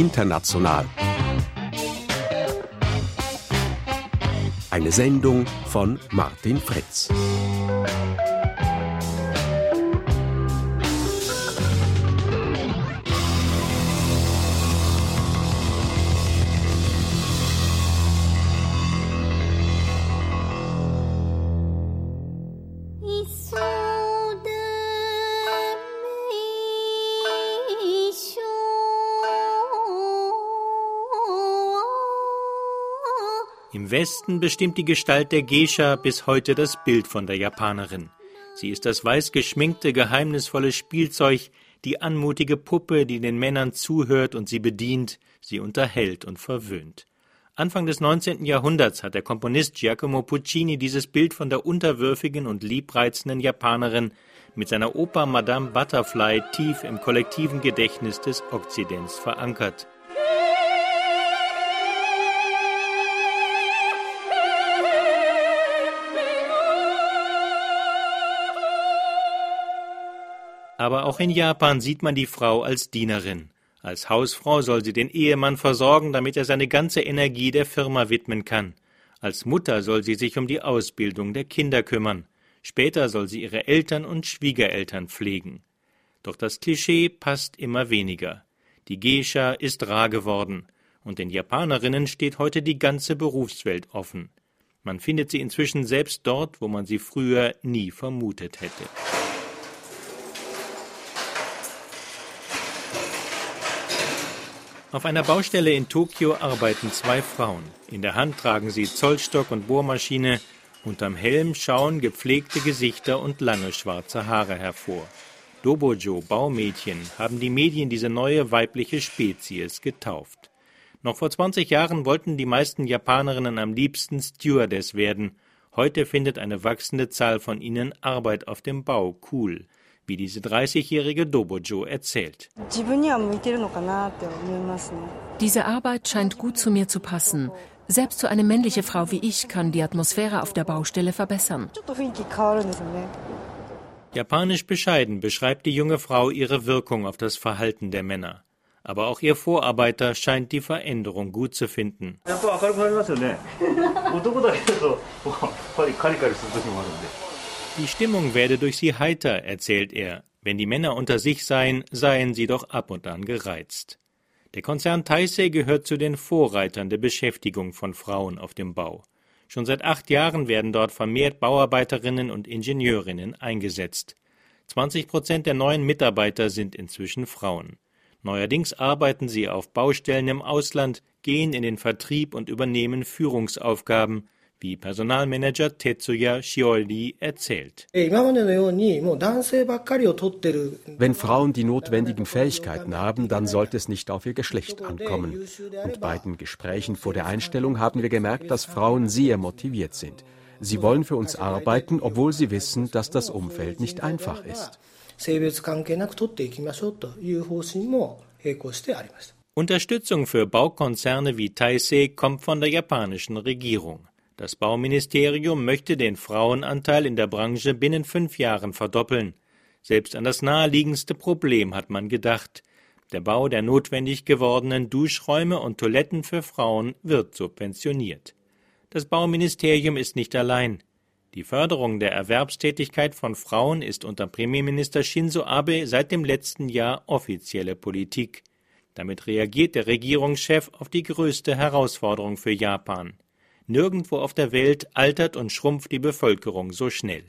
International. Eine Sendung von Martin Fritz. Westen bestimmt die Gestalt der Geisha bis heute das Bild von der Japanerin. Sie ist das weiß geschminkte, geheimnisvolle Spielzeug, die anmutige Puppe, die den Männern zuhört und sie bedient, sie unterhält und verwöhnt. Anfang des 19. Jahrhunderts hat der Komponist Giacomo Puccini dieses Bild von der unterwürfigen und liebreizenden Japanerin mit seiner Oper Madame Butterfly tief im kollektiven Gedächtnis des Okzidents verankert. Aber auch in Japan sieht man die Frau als Dienerin. Als Hausfrau soll sie den Ehemann versorgen, damit er seine ganze Energie der Firma widmen kann. Als Mutter soll sie sich um die Ausbildung der Kinder kümmern. Später soll sie ihre Eltern und Schwiegereltern pflegen. Doch das Klischee passt immer weniger. Die Geisha ist rar geworden, und den Japanerinnen steht heute die ganze Berufswelt offen. Man findet sie inzwischen selbst dort, wo man sie früher nie vermutet hätte. Auf einer Baustelle in Tokio arbeiten zwei Frauen. In der Hand tragen sie Zollstock und Bohrmaschine. Unterm Helm schauen gepflegte Gesichter und lange schwarze Haare hervor. Dobojo, Baumädchen, haben die Medien diese neue weibliche Spezies getauft. Noch vor 20 Jahren wollten die meisten Japanerinnen am liebsten Stewardess werden. Heute findet eine wachsende Zahl von ihnen Arbeit auf dem Bau cool wie diese 30-jährige Dobojo erzählt. Diese Arbeit scheint gut zu mir zu passen. Selbst so eine männliche Frau wie ich kann die Atmosphäre auf der Baustelle verbessern. Japanisch bescheiden beschreibt die junge Frau ihre Wirkung auf das Verhalten der Männer. Aber auch ihr Vorarbeiter scheint die Veränderung gut zu finden. Die Stimmung werde durch sie heiter, erzählt er. Wenn die Männer unter sich seien, seien sie doch ab und an gereizt. Der Konzern Taisei gehört zu den Vorreitern der Beschäftigung von Frauen auf dem Bau. Schon seit acht Jahren werden dort vermehrt Bauarbeiterinnen und Ingenieurinnen eingesetzt. 20 Prozent der neuen Mitarbeiter sind inzwischen Frauen. Neuerdings arbeiten sie auf Baustellen im Ausland, gehen in den Vertrieb und übernehmen Führungsaufgaben, wie Personalmanager Tetsuya Shiori erzählt. Wenn Frauen die notwendigen Fähigkeiten haben, dann sollte es nicht auf ihr Geschlecht ankommen. Und bei den Gesprächen vor der Einstellung haben wir gemerkt, dass Frauen sehr motiviert sind. Sie wollen für uns arbeiten, obwohl sie wissen, dass das Umfeld nicht einfach ist. Unterstützung für Baukonzerne wie Taisei kommt von der japanischen Regierung. Das Bauministerium möchte den Frauenanteil in der Branche binnen fünf Jahren verdoppeln. Selbst an das naheliegendste Problem hat man gedacht. Der Bau der notwendig gewordenen Duschräume und Toiletten für Frauen wird subventioniert. Das Bauministerium ist nicht allein. Die Förderung der Erwerbstätigkeit von Frauen ist unter Premierminister Shinzo Abe seit dem letzten Jahr offizielle Politik. Damit reagiert der Regierungschef auf die größte Herausforderung für Japan. Nirgendwo auf der Welt altert und schrumpft die Bevölkerung so schnell.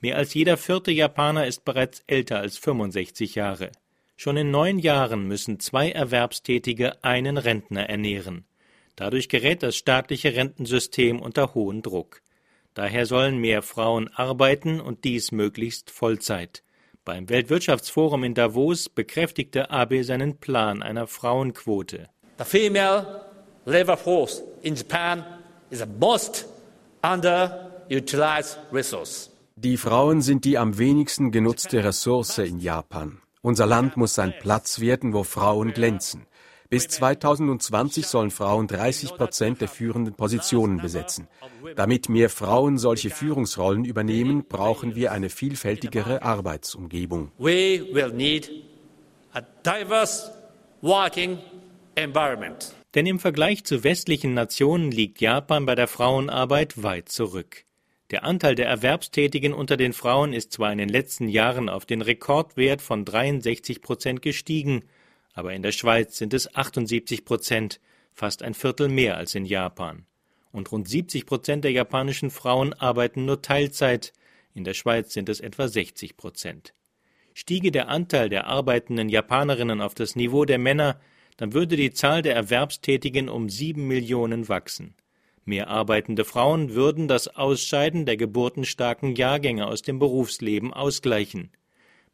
Mehr als jeder vierte Japaner ist bereits älter als 65 Jahre. Schon in neun Jahren müssen zwei Erwerbstätige einen Rentner ernähren. Dadurch gerät das staatliche Rentensystem unter hohen Druck. Daher sollen mehr Frauen arbeiten und dies möglichst Vollzeit. Beim Weltwirtschaftsforum in Davos bekräftigte Abe seinen Plan einer Frauenquote. The female labor force in Japan is the most underutilized resource. Die Frauen sind die am wenigsten genutzte Ressource in Japan. Unser Land muss ein Platz werden, wo Frauen glänzen. Bis 2020 sollen Frauen 30 Prozent der führenden Positionen besetzen. Damit mehr Frauen solche Führungsrollen übernehmen, brauchen wir eine vielfältigere Arbeitsumgebung. We will need a diverse working environment. Denn im Vergleich zu westlichen Nationen liegt Japan bei der Frauenarbeit weit zurück. Der Anteil der Erwerbstätigen unter den Frauen ist zwar in den letzten Jahren auf den Rekordwert von 63 Prozent gestiegen, aber in der Schweiz sind es 78 Prozent, fast ein Viertel mehr als in Japan. Und rund 70 Prozent der japanischen Frauen arbeiten nur Teilzeit, in der Schweiz sind es etwa 60 Prozent. Stiege der Anteil der arbeitenden Japanerinnen auf das Niveau der Männer, dann würde die Zahl der Erwerbstätigen um sieben Millionen wachsen. Mehr arbeitende Frauen würden das Ausscheiden der geburtenstarken Jahrgänge aus dem Berufsleben ausgleichen.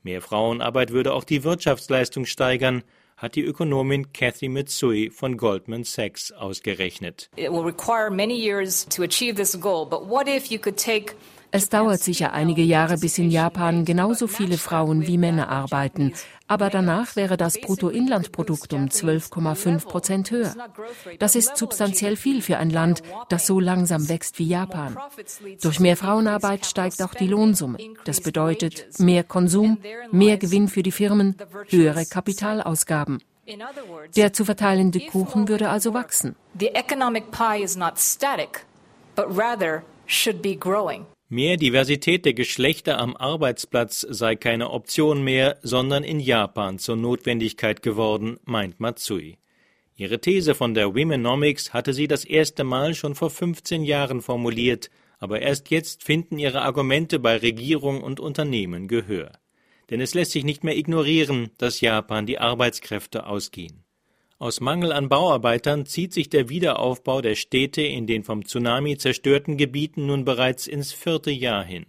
Mehr Frauenarbeit würde auch die Wirtschaftsleistung steigern, hat die Ökonomin Cathy Mitsui von Goldman Sachs ausgerechnet. It will require many years to achieve this goal, but what if you could take es dauert sicher einige Jahre, bis in Japan genauso viele Frauen wie Männer arbeiten. Aber danach wäre das Bruttoinlandprodukt um 12,5 Prozent höher. Das ist substanziell viel für ein Land, das so langsam wächst wie Japan. Durch mehr Frauenarbeit steigt auch die Lohnsumme. Das bedeutet mehr Konsum, mehr Gewinn für die Firmen, höhere Kapitalausgaben. Der zu verteilende Kuchen würde also wachsen. The economic pie is not static, but rather should be growing. Mehr Diversität der Geschlechter am Arbeitsplatz sei keine Option mehr, sondern in Japan zur Notwendigkeit geworden, meint Matsui. Ihre These von der Womenomics hatte sie das erste Mal schon vor 15 Jahren formuliert, aber erst jetzt finden ihre Argumente bei Regierung und Unternehmen Gehör. Denn es lässt sich nicht mehr ignorieren, dass Japan die Arbeitskräfte ausgehen. Aus Mangel an Bauarbeitern zieht sich der Wiederaufbau der Städte in den vom Tsunami zerstörten Gebieten nun bereits ins vierte Jahr hin.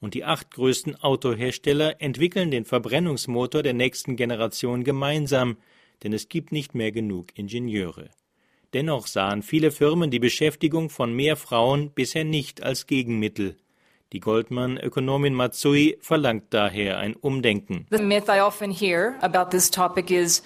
Und die acht größten Autohersteller entwickeln den Verbrennungsmotor der nächsten Generation gemeinsam, denn es gibt nicht mehr genug Ingenieure. Dennoch sahen viele Firmen die Beschäftigung von mehr Frauen bisher nicht als Gegenmittel. Die Goldman-Ökonomin Matsui verlangt daher ein Umdenken. The myth I often hear about this topic is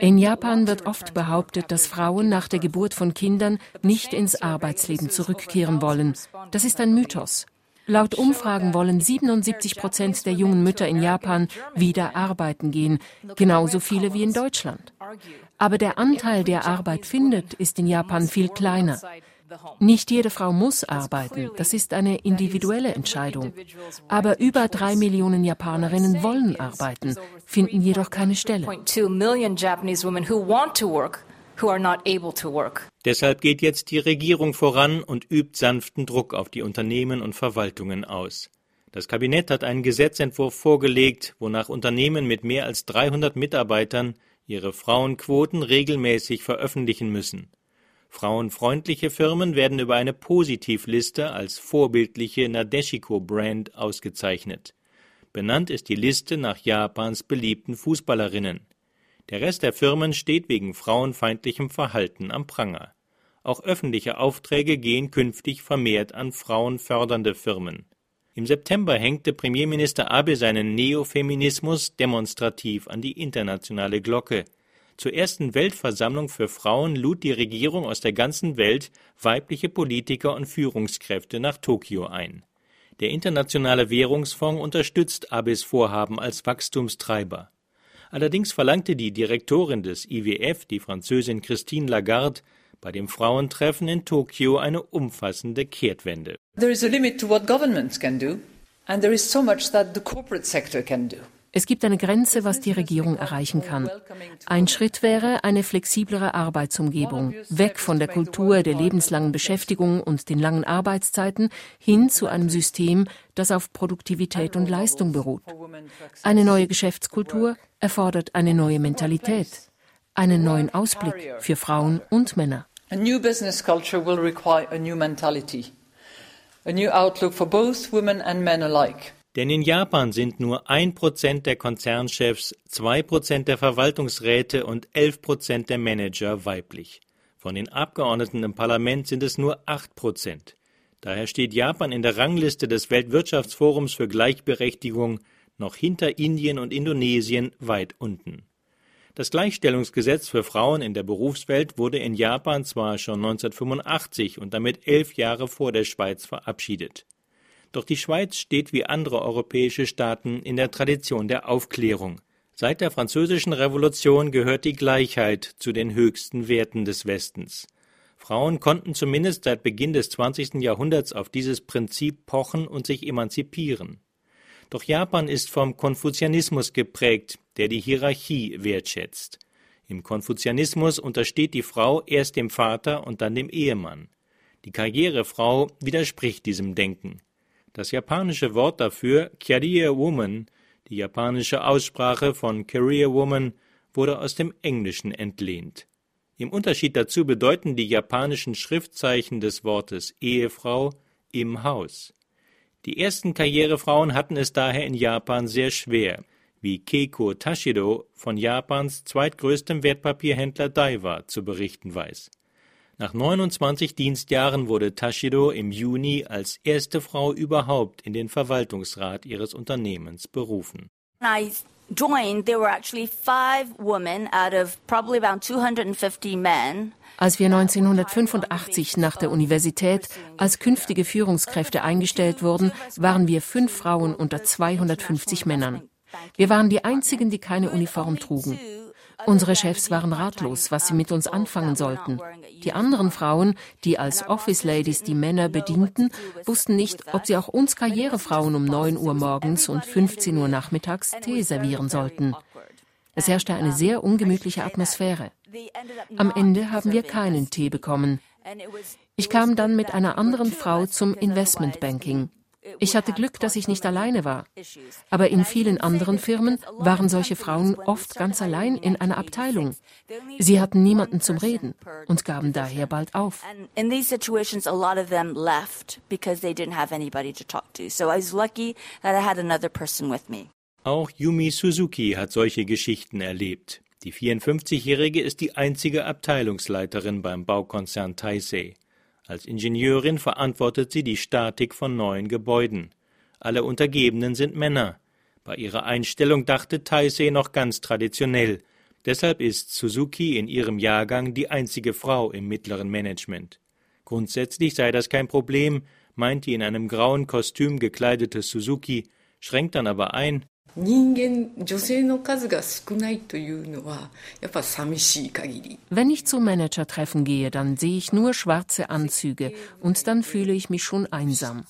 in Japan wird oft behauptet, dass Frauen nach der Geburt von Kindern nicht ins Arbeitsleben zurückkehren wollen. Das ist ein Mythos. Laut Umfragen wollen 77 Prozent der jungen Mütter in Japan wieder arbeiten gehen, genauso viele wie in Deutschland. Aber der Anteil, der Arbeit findet, ist in Japan viel kleiner. Nicht jede Frau muss arbeiten, das ist eine individuelle Entscheidung. Aber über drei Millionen Japanerinnen wollen arbeiten, finden jedoch keine Stelle. Deshalb geht jetzt die Regierung voran und übt sanften Druck auf die Unternehmen und Verwaltungen aus. Das Kabinett hat einen Gesetzentwurf vorgelegt, wonach Unternehmen mit mehr als 300 Mitarbeitern ihre Frauenquoten regelmäßig veröffentlichen müssen. Frauenfreundliche Firmen werden über eine Positivliste als vorbildliche Nadeshiko-Brand ausgezeichnet. Benannt ist die Liste nach Japans beliebten Fußballerinnen. Der Rest der Firmen steht wegen frauenfeindlichem Verhalten am Pranger. Auch öffentliche Aufträge gehen künftig vermehrt an frauenfördernde Firmen. Im September hängte Premierminister Abe seinen Neofeminismus demonstrativ an die internationale Glocke. Zur ersten Weltversammlung für Frauen lud die Regierung aus der ganzen Welt weibliche Politiker und Führungskräfte nach Tokio ein. Der Internationale Währungsfonds unterstützt Abes Vorhaben als Wachstumstreiber. Allerdings verlangte die Direktorin des IWF, die Französin Christine Lagarde, bei dem Frauentreffen in Tokio eine umfassende Kehrtwende. There is a limit to what governments can do, and there is so much that the corporate sector can do. Es gibt eine Grenze, was die Regierung erreichen kann. Ein Schritt wäre eine flexiblere Arbeitsumgebung, weg von der Kultur der lebenslangen Beschäftigung und den langen Arbeitszeiten hin zu einem System, das auf Produktivität und Leistung beruht. Eine neue Geschäftskultur erfordert eine neue Mentalität, einen neuen Ausblick für Frauen und Männer. A new business culture will require a new mentality, a new outlook for both women and men alike. Denn in Japan sind nur ein Prozent der Konzernchefs, zwei Prozent der Verwaltungsräte und elf Prozent der Manager weiblich. Von den Abgeordneten im Parlament sind es nur acht Prozent. Daher steht Japan in der Rangliste des Weltwirtschaftsforums für Gleichberechtigung noch hinter Indien und Indonesien weit unten. Das Gleichstellungsgesetz für Frauen in der Berufswelt wurde in Japan zwar schon 1985 und damit elf Jahre vor der Schweiz verabschiedet. Doch die Schweiz steht wie andere europäische Staaten in der Tradition der Aufklärung. Seit der Französischen Revolution gehört die Gleichheit zu den höchsten Werten des Westens. Frauen konnten zumindest seit Beginn des 20. Jahrhunderts auf dieses Prinzip pochen und sich emanzipieren. Doch Japan ist vom Konfuzianismus geprägt, der die Hierarchie wertschätzt. Im Konfuzianismus untersteht die Frau erst dem Vater und dann dem Ehemann. Die Karrierefrau widerspricht diesem Denken. Das japanische Wort dafür, Career Woman, die japanische Aussprache von Career Woman, wurde aus dem Englischen entlehnt. Im Unterschied dazu bedeuten die japanischen Schriftzeichen des Wortes Ehefrau im Haus. Die ersten Karrierefrauen hatten es daher in Japan sehr schwer, wie Keiko Tashiro von Japans zweitgrößtem Wertpapierhändler Daiwa zu berichten weiß. Nach 29 Dienstjahren wurde Tashiro im Juni als erste Frau überhaupt in den Verwaltungsrat ihres Unternehmens berufen. I joined, there were actually five women out of probably about 250 men. Als wir 1985 nach der Universität als künftige Führungskräfte eingestellt wurden, waren wir fünf Frauen unter 250 Männern. Wir waren die einzigen, die keine Uniform trugen. Unsere Chefs waren ratlos, was sie mit uns anfangen sollten. Die anderen Frauen, die als Office Ladies die Männer bedienten, wussten nicht, ob sie auch uns Karrierefrauen um 9 Uhr morgens und 15 Uhr nachmittags Tee servieren sollten. Es herrschte eine sehr ungemütliche Atmosphäre. Am Ende haben wir keinen Tee bekommen. Ich kam dann mit einer anderen Frau zum Investmentbanking. Ich hatte Glück, dass ich nicht alleine war. Aber in vielen anderen Firmen waren solche Frauen oft ganz allein in einer Abteilung. Sie hatten niemanden zum Reden und gaben daher bald auf. Auch Yumi Suzuki hat solche Geschichten erlebt. Die 54-Jährige ist die einzige Abteilungsleiterin beim Baukonzern Taisei. Als Ingenieurin verantwortet sie die Statik von neuen Gebäuden. Alle Untergebenen sind Männer. Bei ihrer Einstellung dachte Taisei noch ganz traditionell. Deshalb ist Suzuki in ihrem Jahrgang die einzige Frau im mittleren Management. Grundsätzlich sei das kein Problem, meint die in einem grauen Kostüm gekleidete Suzuki, schränkt dann aber ein, wenn ich zu Managertreffen gehe, dann sehe ich nur schwarze Anzüge und dann fühle ich mich schon einsam.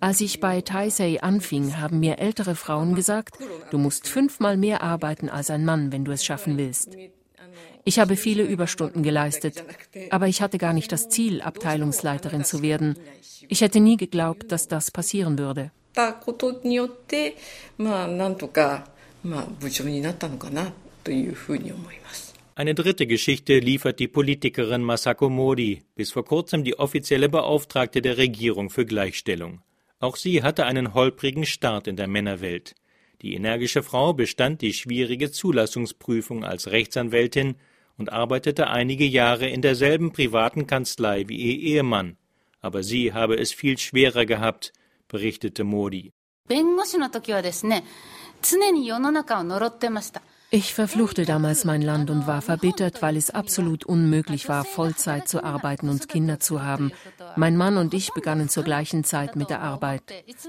Als ich bei Taisei anfing, haben mir ältere Frauen gesagt, du musst fünfmal mehr arbeiten als ein Mann, wenn du es schaffen willst. Ich habe viele Überstunden geleistet, aber ich hatte gar nicht das Ziel, Abteilungsleiterin zu werden. Ich hätte nie geglaubt, dass das passieren würde. ったことによって、まあ、なんとか、まあ、部長になったのかなというふうに思います。Eine dritte Geschichte liefert die Politikerin Masako Modi, bis vor kurzem die offizielle Beauftragte der Regierung für Gleichstellung. Auch sie hatte einen holprigen Start in der Männerwelt. Die energische Frau bestand die schwierige Zulassungsprüfung als Rechtsanwältin und arbeitete einige Jahre in derselben privaten Kanzlei wie ihr Ehemann. Aber sie habe es viel schwerer gehabt, berichtete Modi. Ich verfluchte damals mein Land und war verbittert, weil es absolut unmöglich war, Vollzeit zu arbeiten und Kinder zu haben. Mein Mann und ich begannen zur gleichen Zeit mit der Arbeit.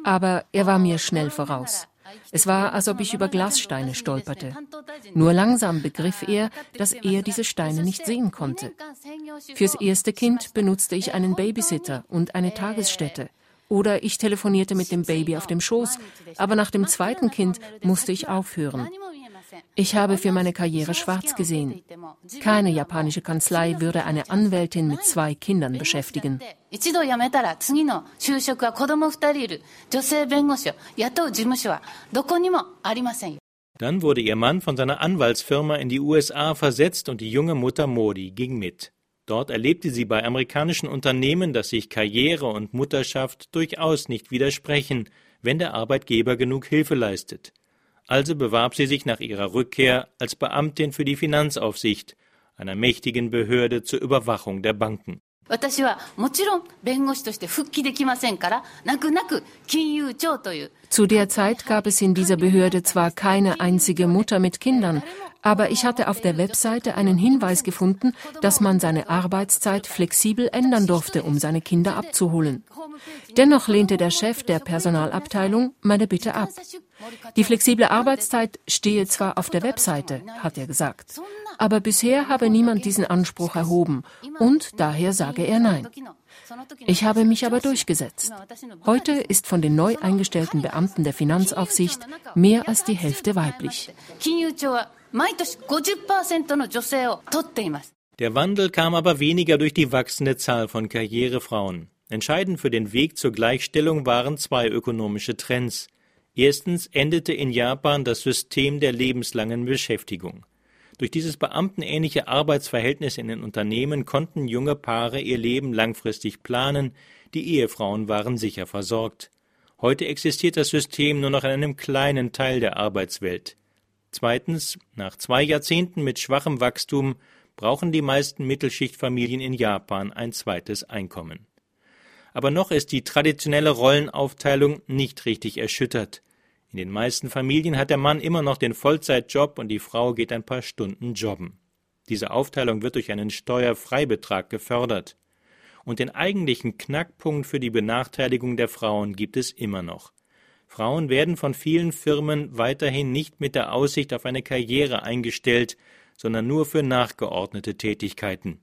Aber er war mir schnell voraus. Es war, als ob ich über Glassteine stolperte. Nur langsam begriff er, dass er diese Steine nicht sehen konnte. Fürs erste Kind benutzte ich einen Babysitter und eine Tagesstätte. Oder ich telefonierte mit dem Baby auf dem Schoß. Aber nach dem zweiten Kind musste ich aufhören. Ich habe für meine Karriere schwarz gesehen. Keine japanische Kanzlei würde eine Anwältin mit zwei Kindern beschäftigen. Dann wurde ihr Mann von seiner Anwaltsfirma in die USA versetzt und die junge Mutter Modi ging mit. Dort erlebte sie bei amerikanischen Unternehmen, dass sich Karriere und Mutterschaft durchaus nicht widersprechen, wenn der Arbeitgeber genug Hilfe leistet. Also bewarb sie sich nach ihrer Rückkehr als Beamtin für die Finanzaufsicht, einer mächtigen Behörde zur Überwachung der Banken. Zu der Zeit gab es in dieser Behörde zwar keine einzige Mutter mit Kindern, aber ich hatte auf der Webseite einen Hinweis gefunden, dass man seine Arbeitszeit flexibel ändern durfte, um seine Kinder abzuholen. Dennoch lehnte der Chef der Personalabteilung meine Bitte ab. Die flexible Arbeitszeit stehe zwar auf der Webseite, hat er gesagt, aber bisher habe niemand diesen Anspruch erhoben und daher sage er nein. Ich habe mich aber durchgesetzt. Heute ist von den neu eingestellten Beamten der Finanzaufsicht mehr als die Hälfte weiblich. Der Wandel kam aber weniger durch die wachsende Zahl von Karrierefrauen. Entscheidend für den Weg zur Gleichstellung waren zwei ökonomische Trends. Erstens endete in Japan das System der lebenslangen Beschäftigung. Durch dieses beamtenähnliche Arbeitsverhältnis in den Unternehmen konnten junge Paare ihr Leben langfristig planen, die Ehefrauen waren sicher versorgt. Heute existiert das System nur noch in einem kleinen Teil der Arbeitswelt. Zweitens, nach zwei Jahrzehnten mit schwachem Wachstum brauchen die meisten Mittelschichtfamilien in Japan ein zweites Einkommen. Aber noch ist die traditionelle Rollenaufteilung nicht richtig erschüttert. In den meisten Familien hat der Mann immer noch den Vollzeitjob und die Frau geht ein paar Stunden jobben. Diese Aufteilung wird durch einen Steuerfreibetrag gefördert. Und den eigentlichen Knackpunkt für die Benachteiligung der Frauen gibt es immer noch. Frauen werden von vielen Firmen weiterhin nicht mit der Aussicht auf eine Karriere eingestellt, sondern nur für nachgeordnete Tätigkeiten.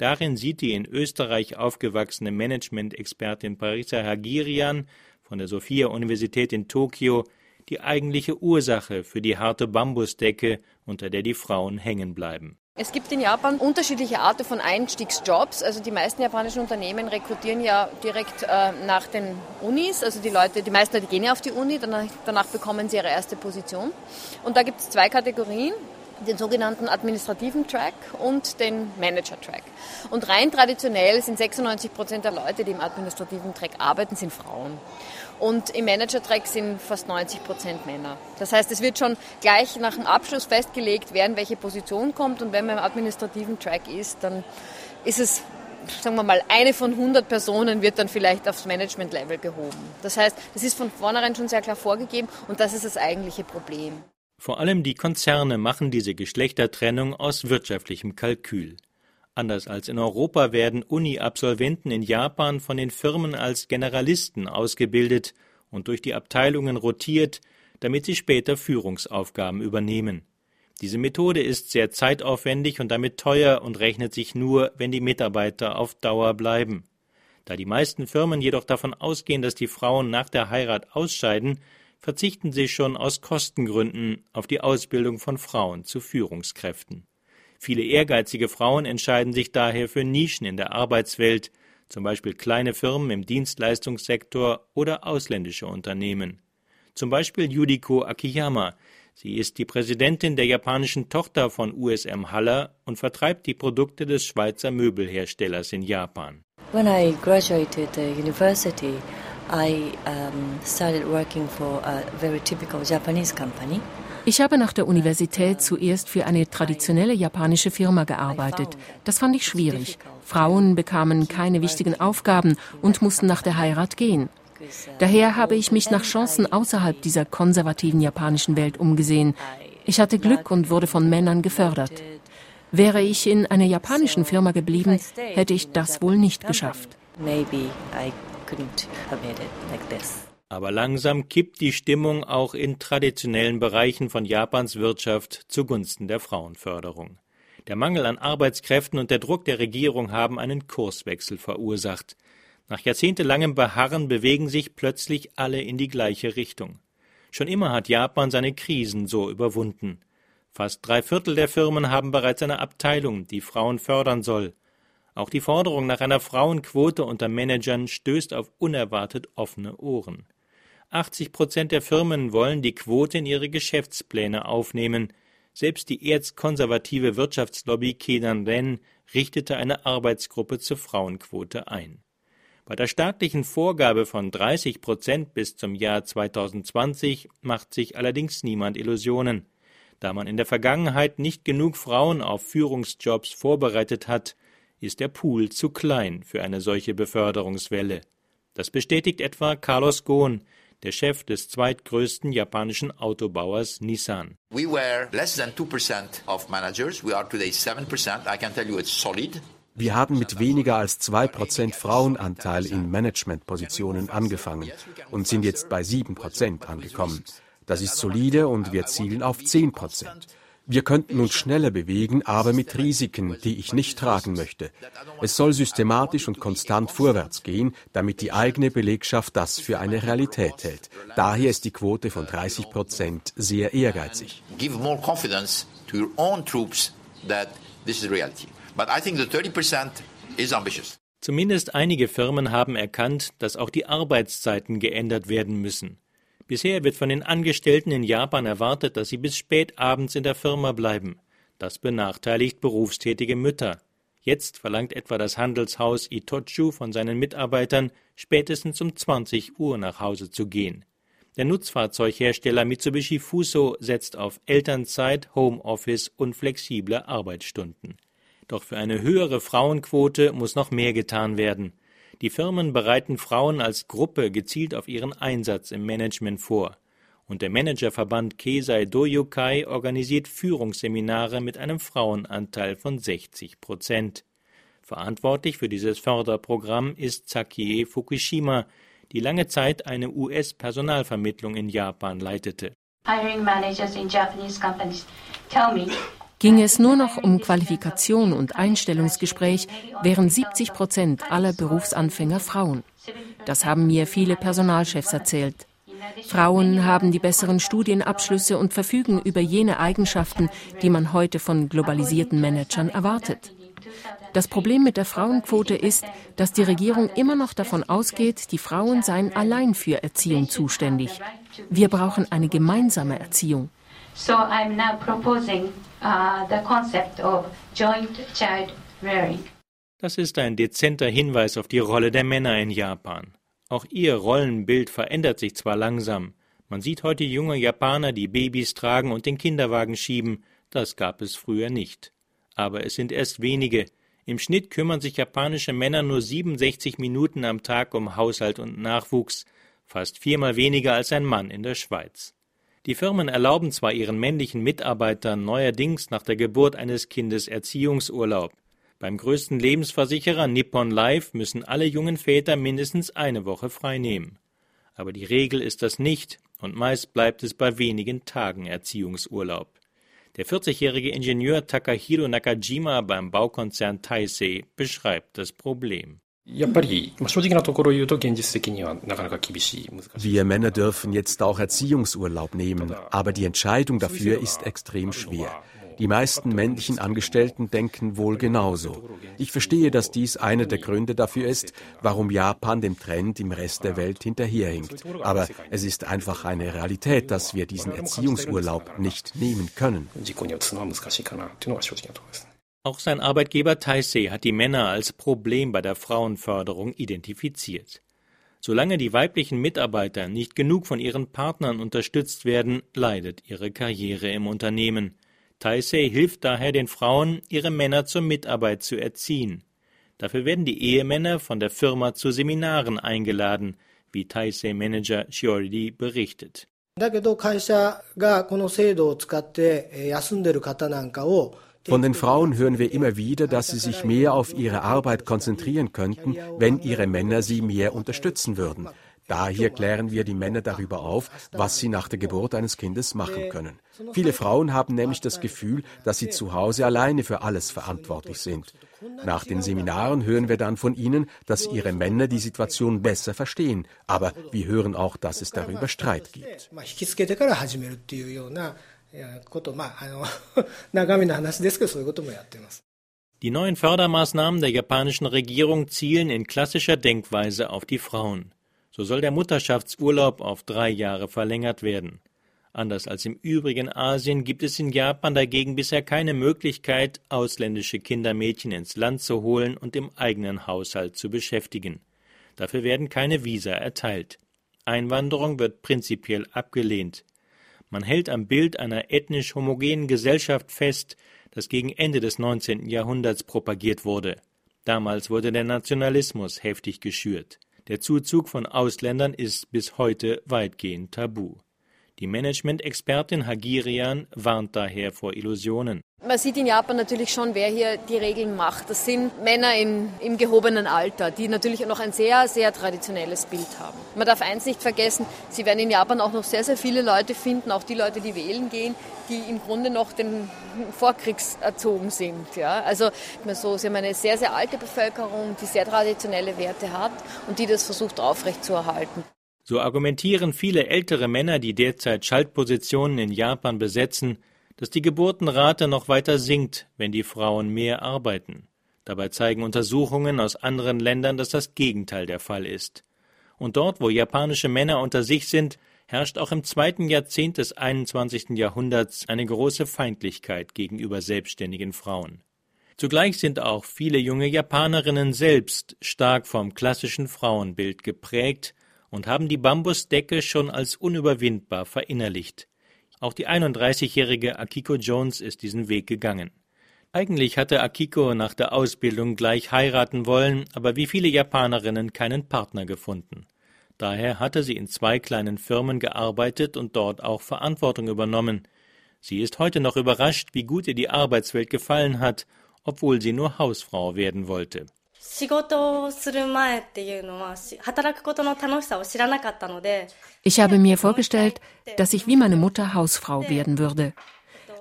Darin sieht die in Österreich aufgewachsene Management-Expertin Parisa Hagirian von der Sophia-Universität in Tokio die eigentliche Ursache für die harte Bambusdecke, unter der die Frauen hängen bleiben. Es gibt in Japan unterschiedliche Arten von Einstiegsjobs. Also die meisten japanischen Unternehmen rekrutieren ja direkt äh, nach den Unis. Also die Leute, die meisten Leute gehen ja auf die Uni, danach, danach bekommen sie ihre erste Position. Und da gibt es zwei Kategorien den sogenannten administrativen Track und den Manager-Track. Und rein traditionell sind 96 Prozent der Leute, die im administrativen Track arbeiten, sind Frauen. Und im Manager-Track sind fast 90 Prozent Männer. Das heißt, es wird schon gleich nach dem Abschluss festgelegt, wer in welche Position kommt. Und wenn man im administrativen Track ist, dann ist es sagen wir mal, eine von 100 Personen wird dann vielleicht aufs Management-Level gehoben. Das heißt, das ist von vornherein schon sehr klar vorgegeben und das ist das eigentliche Problem. Vor allem die Konzerne machen diese Geschlechtertrennung aus wirtschaftlichem Kalkül. Anders als in Europa werden Uni-Absolventen in Japan von den Firmen als Generalisten ausgebildet und durch die Abteilungen rotiert, damit sie später Führungsaufgaben übernehmen. Diese Methode ist sehr zeitaufwendig und damit teuer und rechnet sich nur, wenn die Mitarbeiter auf Dauer bleiben. Da die meisten Firmen jedoch davon ausgehen, dass die Frauen nach der Heirat ausscheiden, verzichten sie schon aus Kostengründen auf die Ausbildung von Frauen zu Führungskräften. Viele ehrgeizige Frauen entscheiden sich daher für Nischen in der Arbeitswelt, zum Beispiel kleine Firmen im Dienstleistungssektor oder ausländische Unternehmen. Zum Beispiel Yudiko Akiyama. Sie ist die Präsidentin der japanischen Tochter von USM Haller und vertreibt die Produkte des Schweizer Möbelherstellers in Japan. When I graduated university, Ich habe nach der Universität zuerst für eine traditionelle japanische Firma gearbeitet. Das fand ich schwierig. Frauen bekamen keine wichtigen Aufgaben und mussten nach der Heirat gehen. Daher habe ich mich nach Chancen außerhalb dieser konservativen japanischen Welt umgesehen. Ich hatte Glück und wurde von Männern gefördert. Wäre ich in einer japanischen Firma geblieben, hätte ich das wohl nicht geschafft. Maybe I couldn't have it like this. Aber langsam kippt die Stimmung auch in traditionellen Bereichen von Japans Wirtschaft zugunsten der Frauenförderung. Der Mangel an Arbeitskräften und der Druck der Regierung haben einen Kurswechsel verursacht. Nach jahrzehntelangem Beharren bewegen sich plötzlich alle in die gleiche Richtung. Schon immer hat Japan seine Krisen so überwunden. Fast drei Viertel der Firmen haben bereits eine Abteilung, die Frauen fördern soll. Auch die Forderung nach einer Frauenquote unter Managern stößt auf unerwartet offene Ohren. 80 Prozent der Firmen wollen die Quote in ihre Geschäftspläne aufnehmen. Selbst die erzkonservative Wirtschaftslobby Kedan Ren richtete eine Arbeitsgruppe zur Frauenquote ein. Bei der staatlichen Vorgabe von 30 Prozent bis zum Jahr 2020 macht sich allerdings niemand Illusionen. Da man in der Vergangenheit nicht genug Frauen auf Führungsjobs vorbereitet hat, ist der Pool zu klein für eine solche Beförderungswelle. Das bestätigt etwa Carlos Ghosn, der Chef des zweitgrößten japanischen Autobauers Nissan. We were less than 2% of managers. We are today 7%. I can tell you it's solid. Wir haben mit weniger als 2% Frauenanteil in Managementpositionen angefangen und sind jetzt bei 7% angekommen. Das ist solide und wir zielen auf 10 Prozent. Wir könnten uns schneller bewegen, aber mit Risiken, die ich nicht tragen möchte. Es soll systematisch und konstant vorwärts gehen, damit die eigene Belegschaft das für eine Realität hält. Daher ist die Quote von 30 Prozent sehr ehrgeizig. Give more confidence to your own troops that this is reality. But I think the 30 is ambitious. Zumindest einige Firmen haben erkannt, dass auch die Arbeitszeiten geändert werden müssen. Bisher wird von den Angestellten in Japan erwartet, dass sie bis spät abends in der Firma bleiben. Das benachteiligt berufstätige Mütter. Jetzt verlangt etwa das Handelshaus Itochu von seinen Mitarbeitern, spätestens um 20 Uhr nach Hause zu gehen. Der Nutzfahrzeughersteller Mitsubishi Fuso setzt auf Elternzeit, Homeoffice und flexible Arbeitsstunden. Doch für eine höhere Frauenquote muss noch mehr getan werden. Die Firmen bereiten Frauen als Gruppe gezielt auf ihren Einsatz im Management vor. Und der Managerverband Kesai Doyokai organisiert Führungsseminare mit einem Frauenanteil von 60 Prozent. Verantwortlich für dieses Förderprogramm ist Sakie Fukushima, die lange Zeit eine US-Personalvermittlung in Japan leitete. Hiring managers in Japanese companies tell me Ging es nur noch um Qualifikation und Einstellungsgespräch, wären 70 Prozent aller Berufsanfänger Frauen. Das haben mir viele Personalchefs erzählt. Frauen haben die besseren Studienabschlüsse und verfügen über jene Eigenschaften, die man heute von globalisierten Managern erwartet. Das Problem mit der Frauenquote ist, dass die Regierung immer noch davon ausgeht, die Frauen seien allein für Erziehung zuständig. Wir brauchen eine gemeinsame Erziehung. So I'm now proposing uh, the concept of joint child rearing. Das ist ein dezenter Hinweis auf die Rolle der Männer in Japan. Auch ihr Rollenbild verändert sich zwar langsam. Man sieht heute junge Japaner, die Babys tragen und den Kinderwagen schieben. Das gab es früher nicht. Aber es sind erst wenige. Im Schnitt kümmern sich japanische Männer nur 67 Minuten am Tag um Haushalt und Nachwuchs, fast viermal weniger als ein Mann in der Schweiz. Die Firmen erlauben zwar ihren männlichen Mitarbeitern neuerdings nach der Geburt eines Kindes Erziehungsurlaub. Beim größten Lebensversicherer Nippon Life müssen alle jungen Väter mindestens eine Woche frei nehmen. Aber die Regel ist das nicht und meist bleibt es bei wenigen Tagen Erziehungsurlaub. Der 40-jährige Ingenieur Takahiro Nakajima beim Baukonzern Taisei beschreibt das Problem. Wir Männer dürfen jetzt auch Erziehungsurlaub nehmen, aber die Entscheidung dafür ist extrem schwer. Die meisten männlichen Angestellten denken wohl genauso. Ich verstehe, dass dies einer der Gründe dafür ist, warum Japan dem Trend im Rest der Welt hinterherhinkt. Aber es ist einfach eine Realität, dass wir diesen Erziehungsurlaub nicht nehmen können. Auch sein Arbeitgeber Taisei hat die Männer als Problem bei der Frauenförderung identifiziert. Solange die weiblichen Mitarbeiter nicht genug von ihren Partnern unterstützt werden, leidet ihre Karriere im Unternehmen. Taisei hilft daher den Frauen, ihre Männer zur Mitarbeit zu erziehen. Dafür werden die Ehemänner von der Firma zu Seminaren eingeladen, wie Taisei-Manager Shiori berichtet. だけど会社がこの制度を使って休んでる方なんかを von den Frauen hören wir immer wieder, dass sie sich mehr auf ihre Arbeit konzentrieren könnten, wenn ihre Männer sie mehr unterstützen würden. Daher klären wir die Männer darüber auf, was sie nach der Geburt eines Kindes machen können. Viele Frauen haben nämlich das Gefühl, dass sie zu Hause alleine für alles verantwortlich sind. Nach den Seminaren hören wir dann von ihnen, dass ihre Männer die Situation besser verstehen, aber wir hören auch, dass es darüber Streit gibt. ことまああの中身の話ですけどそういうこともやっています。Die neuen Fördermaßnahmen der japanischen Regierung zielen in klassischer Denkweise auf die Frauen. So soll der Mutterschaftsurlaub auf drei Jahre verlängert werden. Anders als im übrigen Asien gibt es in Japan dagegen bisher keine Möglichkeit, ausländische Kindermädchen ins Land zu holen und im eigenen Haushalt zu beschäftigen. Dafür werden keine Visa erteilt. Einwanderung wird prinzipiell abgelehnt. Man hält am Bild einer ethnisch homogenen Gesellschaft fest, das gegen Ende des 19. Jahrhunderts propagiert wurde. Damals wurde der Nationalismus heftig geschürt. Der Zuzug von Ausländern ist bis heute weitgehend tabu. Die Management-Expertin Hagirian warnt daher vor Illusionen. Man sieht in Japan natürlich schon, wer hier die Regeln macht. Das sind Männer in, im gehobenen Alter, die natürlich noch ein sehr, sehr traditionelles Bild haben. Man darf eins nicht vergessen, Sie werden in Japan auch noch sehr, sehr viele Leute finden, auch die Leute, die wählen gehen, die im Grunde noch den Vorkriegs erzogen sind. Ja? Also so, Sie haben eine sehr, sehr alte Bevölkerung, die sehr traditionelle Werte hat und die das versucht aufrechtzuerhalten. So argumentieren viele ältere Männer, die derzeit Schaltpositionen in Japan besetzen, dass die Geburtenrate noch weiter sinkt, wenn die Frauen mehr arbeiten. Dabei zeigen Untersuchungen aus anderen Ländern, dass das Gegenteil der Fall ist. Und dort, wo japanische Männer unter sich sind, herrscht auch im zweiten Jahrzehnt des 21. Jahrhunderts eine große Feindlichkeit gegenüber selbstständigen Frauen. Zugleich sind auch viele junge Japanerinnen selbst stark vom klassischen Frauenbild geprägt und haben die Bambusdecke schon als unüberwindbar verinnerlicht. Auch die 31-jährige Akiko Jones ist diesen Weg gegangen. Eigentlich hatte Akiko nach der Ausbildung gleich heiraten wollen, aber wie viele Japanerinnen keinen Partner gefunden. Daher hatte sie in zwei kleinen Firmen gearbeitet und dort auch Verantwortung übernommen. Sie ist heute noch überrascht, wie gut ihr die Arbeitswelt gefallen hat, obwohl sie nur Hausfrau werden wollte. Ich habe mir vorgestellt, dass ich wie meine Mutter Hausfrau werden würde.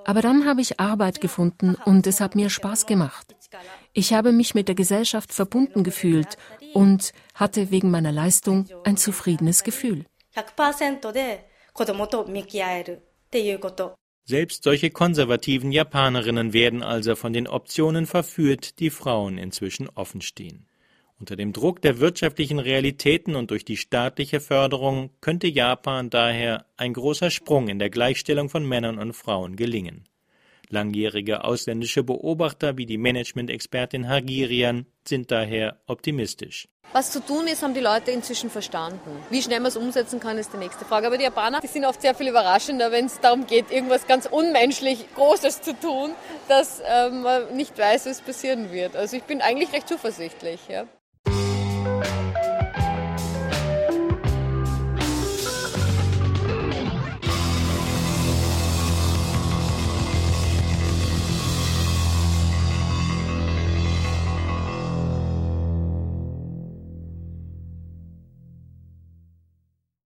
Aber dann habe ich Arbeit gefunden und es hat mir Spaß gemacht. Ich habe mich mit der Gesellschaft verbunden gefühlt und hatte wegen meiner Leistung ein zufriedenes Gefühl. Selbst solche konservativen Japanerinnen werden also von den Optionen verführt, die Frauen inzwischen offenstehen. Unter dem Druck der wirtschaftlichen Realitäten und durch die staatliche Förderung könnte Japan daher ein großer Sprung in der Gleichstellung von Männern und Frauen gelingen. Langjährige ausländische Beobachter wie die Management-Expertin Hagirian sind daher optimistisch. Was zu tun ist, haben die Leute inzwischen verstanden. Wie schnell man es umsetzen kann, ist die nächste Frage. Aber die Japaner die sind oft sehr viel überraschender, wenn es darum geht, irgendwas ganz unmenschlich Großes zu tun, dass ähm, man nicht weiß, was passieren wird. Also ich bin eigentlich recht zuversichtlich. Ja.